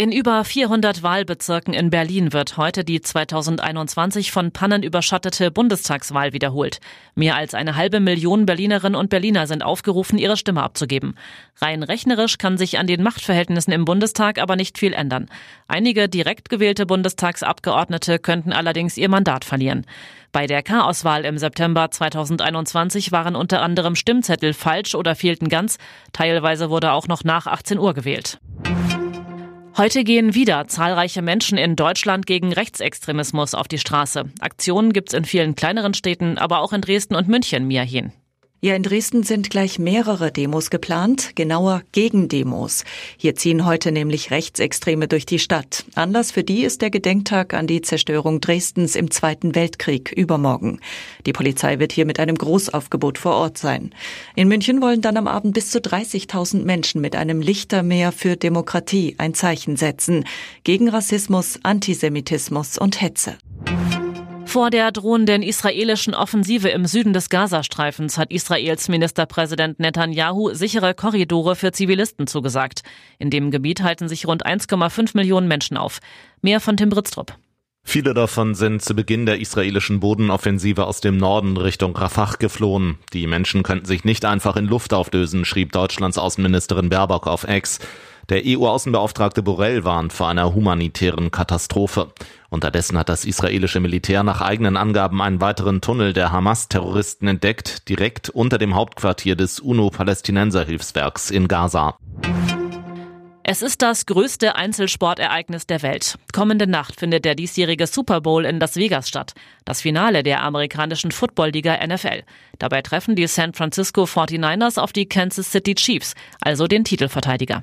In über 400 Wahlbezirken in Berlin wird heute die 2021 von Pannen überschattete Bundestagswahl wiederholt. Mehr als eine halbe Million Berlinerinnen und Berliner sind aufgerufen, ihre Stimme abzugeben. Rein rechnerisch kann sich an den Machtverhältnissen im Bundestag aber nicht viel ändern. Einige direkt gewählte Bundestagsabgeordnete könnten allerdings ihr Mandat verlieren. Bei der K-Auswahl im September 2021 waren unter anderem Stimmzettel falsch oder fehlten ganz. Teilweise wurde auch noch nach 18 Uhr gewählt. Heute gehen wieder zahlreiche Menschen in Deutschland gegen Rechtsextremismus auf die Straße. Aktionen gibt es in vielen kleineren Städten, aber auch in Dresden und München, Miahin. Ja, in Dresden sind gleich mehrere Demos geplant, genauer Gegendemos. Hier ziehen heute nämlich Rechtsextreme durch die Stadt. Anlass für die ist der Gedenktag an die Zerstörung Dresdens im Zweiten Weltkrieg übermorgen. Die Polizei wird hier mit einem Großaufgebot vor Ort sein. In München wollen dann am Abend bis zu 30.000 Menschen mit einem Lichtermeer für Demokratie ein Zeichen setzen. Gegen Rassismus, Antisemitismus und Hetze. Vor der drohenden israelischen Offensive im Süden des Gazastreifens hat Israels Ministerpräsident Netanyahu sichere Korridore für Zivilisten zugesagt. In dem Gebiet halten sich rund 1,5 Millionen Menschen auf. Mehr von Tim Britztrup. Viele davon sind zu Beginn der israelischen Bodenoffensive aus dem Norden Richtung Rafah geflohen. Die Menschen könnten sich nicht einfach in Luft auflösen, schrieb Deutschlands Außenministerin Baerbock auf Ex. Der EU-Außenbeauftragte Borrell warnt vor einer humanitären Katastrophe. Unterdessen hat das israelische Militär nach eigenen Angaben einen weiteren Tunnel der Hamas-Terroristen entdeckt, direkt unter dem Hauptquartier des UNO-Palästinenser-Hilfswerks in Gaza. Es ist das größte Einzelsportereignis der Welt. Kommende Nacht findet der diesjährige Super Bowl in Las Vegas statt. Das Finale der amerikanischen Footballliga NFL. Dabei treffen die San Francisco 49ers auf die Kansas City Chiefs, also den Titelverteidiger.